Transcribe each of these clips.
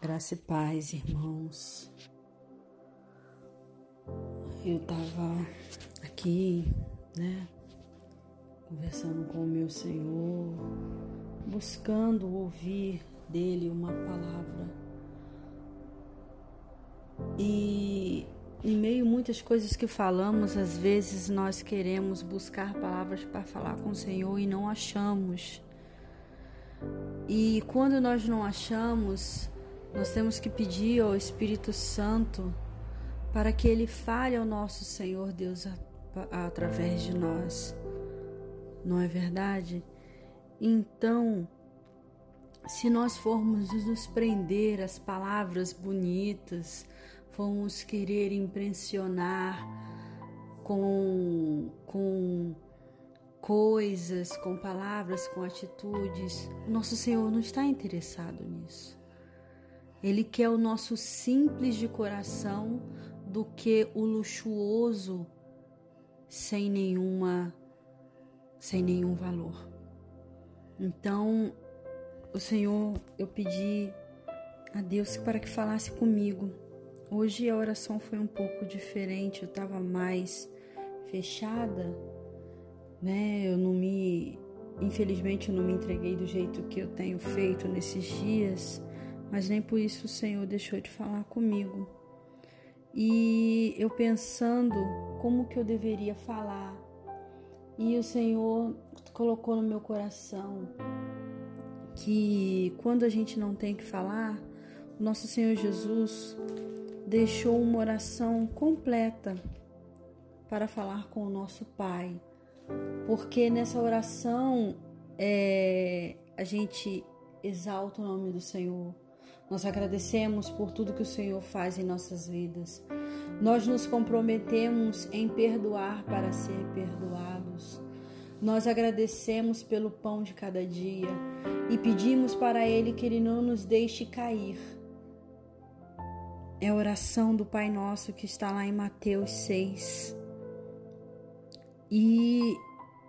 Graça e paz, irmãos. Eu tava aqui, né, conversando com o meu Senhor, buscando ouvir dele uma palavra. E em meio a muitas coisas que falamos, às vezes nós queremos buscar palavras para falar com o Senhor e não achamos. E quando nós não achamos, nós temos que pedir ao Espírito Santo para que ele fale ao nosso Senhor Deus através de nós. Não é verdade? Então, se nós formos nos prender às palavras bonitas, formos querer impressionar com, com coisas, com palavras, com atitudes, nosso Senhor não está interessado nisso. Ele quer o nosso simples de coração do que o luxuoso sem nenhuma sem nenhum valor. Então, o Senhor, eu pedi a Deus para que falasse comigo. Hoje a oração foi um pouco diferente, eu estava mais fechada, né? Eu não me, infelizmente, eu não me entreguei do jeito que eu tenho feito nesses dias mas nem por isso o Senhor deixou de falar comigo. E eu pensando como que eu deveria falar, e o Senhor colocou no meu coração que quando a gente não tem que falar, nosso Senhor Jesus deixou uma oração completa para falar com o nosso Pai, porque nessa oração é, a gente exalta o nome do Senhor nós agradecemos por tudo que o Senhor faz em nossas vidas. Nós nos comprometemos em perdoar para ser perdoados. Nós agradecemos pelo pão de cada dia e pedimos para Ele que Ele não nos deixe cair. É a oração do Pai Nosso que está lá em Mateus 6. E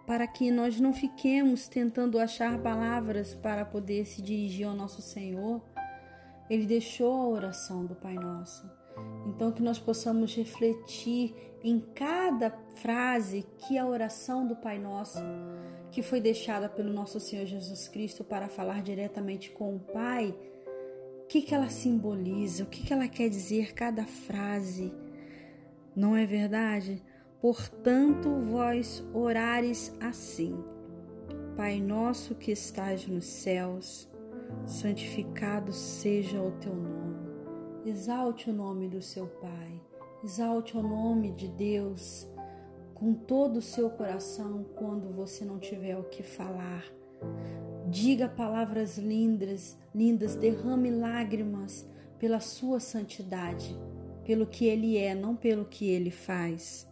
para que nós não fiquemos tentando achar palavras para poder se dirigir ao nosso Senhor, ele deixou a oração do Pai Nosso. Então, que nós possamos refletir em cada frase que a oração do Pai Nosso, que foi deixada pelo nosso Senhor Jesus Cristo para falar diretamente com o Pai, o que, que ela simboliza, o que, que ela quer dizer cada frase. Não é verdade? Portanto, vós orares assim: Pai nosso que estás nos céus, santificado seja o teu nome. Exalte o nome do seu Pai, exalte o nome de Deus com todo o seu coração quando você não tiver o que falar. Diga palavras lindas, lindas, derrame lágrimas pela sua santidade, pelo que ele é, não pelo que ele faz.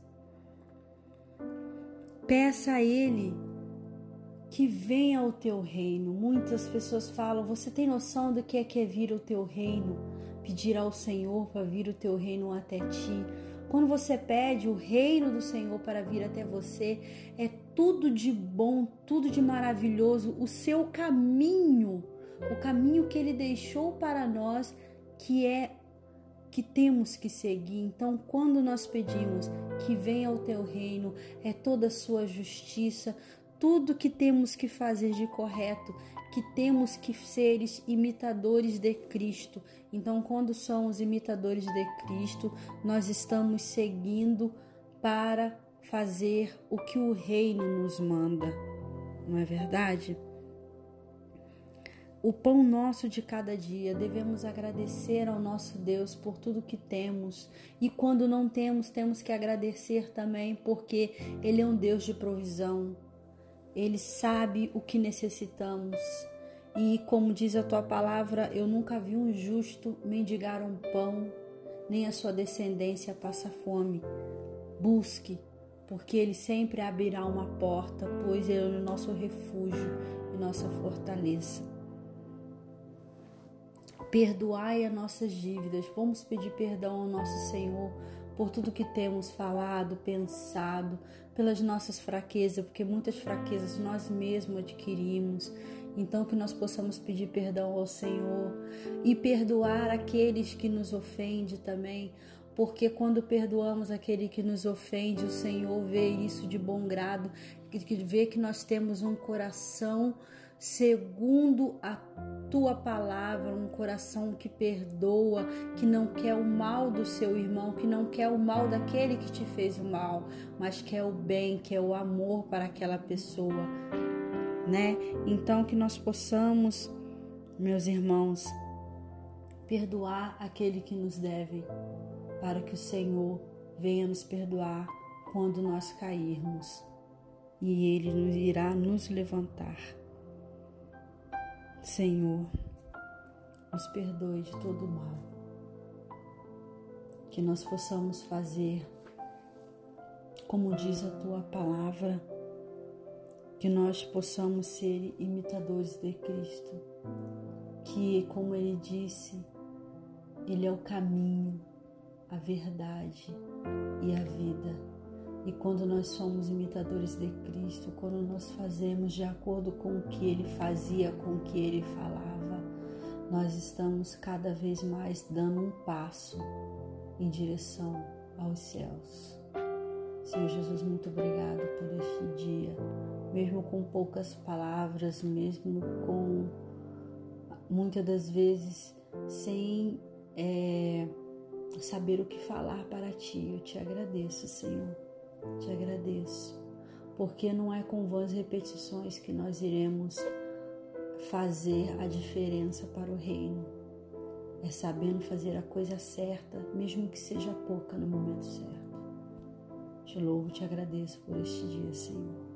Peça a ele que venha o teu reino. Muitas pessoas falam: Você tem noção do que é que é vir o teu reino? Pedir ao Senhor para vir o teu reino até ti. Quando você pede o reino do Senhor para vir até você, é tudo de bom, tudo de maravilhoso. O seu caminho, o caminho que ele deixou para nós, que é que temos que seguir. Então, quando nós pedimos que venha o teu reino, é toda a sua justiça, tudo que temos que fazer de correto, que temos que ser imitadores de Cristo. Então, quando somos imitadores de Cristo, nós estamos seguindo para fazer o que o reino nos manda. Não é verdade? O pão nosso de cada dia, devemos agradecer ao nosso Deus por tudo que temos. E quando não temos, temos que agradecer também, porque Ele é um Deus de provisão. Ele sabe o que necessitamos. E como diz a tua palavra, eu nunca vi um justo mendigar um pão, nem a sua descendência passa fome. Busque, porque ele sempre abrirá uma porta, pois ele é o nosso refúgio e nossa fortaleza. Perdoai as nossas dívidas. Vamos pedir perdão ao nosso Senhor por tudo que temos falado, pensado, pelas nossas fraquezas, porque muitas fraquezas nós mesmos adquirimos. Então, que nós possamos pedir perdão ao Senhor e perdoar aqueles que nos ofendem também, porque quando perdoamos aquele que nos ofende, o Senhor vê isso de bom grado, que vê que nós temos um coração segundo a tua palavra, um coração que perdoa, que não quer o mal do seu irmão, que não quer o mal daquele que te fez o mal, mas quer o bem, quer o amor para aquela pessoa, né? Então que nós possamos, meus irmãos, perdoar aquele que nos deve, para que o Senhor venha nos perdoar quando nós cairmos e Ele irá nos levantar. Senhor, nos perdoe de todo o mal, que nós possamos fazer como diz a tua palavra, que nós possamos ser imitadores de Cristo, que, como ele disse, ele é o caminho, a verdade e a vida. E quando nós somos imitadores de Cristo, quando nós fazemos de acordo com o que ele fazia, com o que ele falava, nós estamos cada vez mais dando um passo em direção aos céus. Senhor Jesus, muito obrigado por este dia, mesmo com poucas palavras, mesmo com muitas das vezes sem é, saber o que falar para ti. Eu te agradeço, Senhor te agradeço, porque não é com vãs repetições que nós iremos fazer a diferença para o reino. É sabendo fazer a coisa certa, mesmo que seja pouca no momento certo. Te louvo, te agradeço por este dia, Senhor.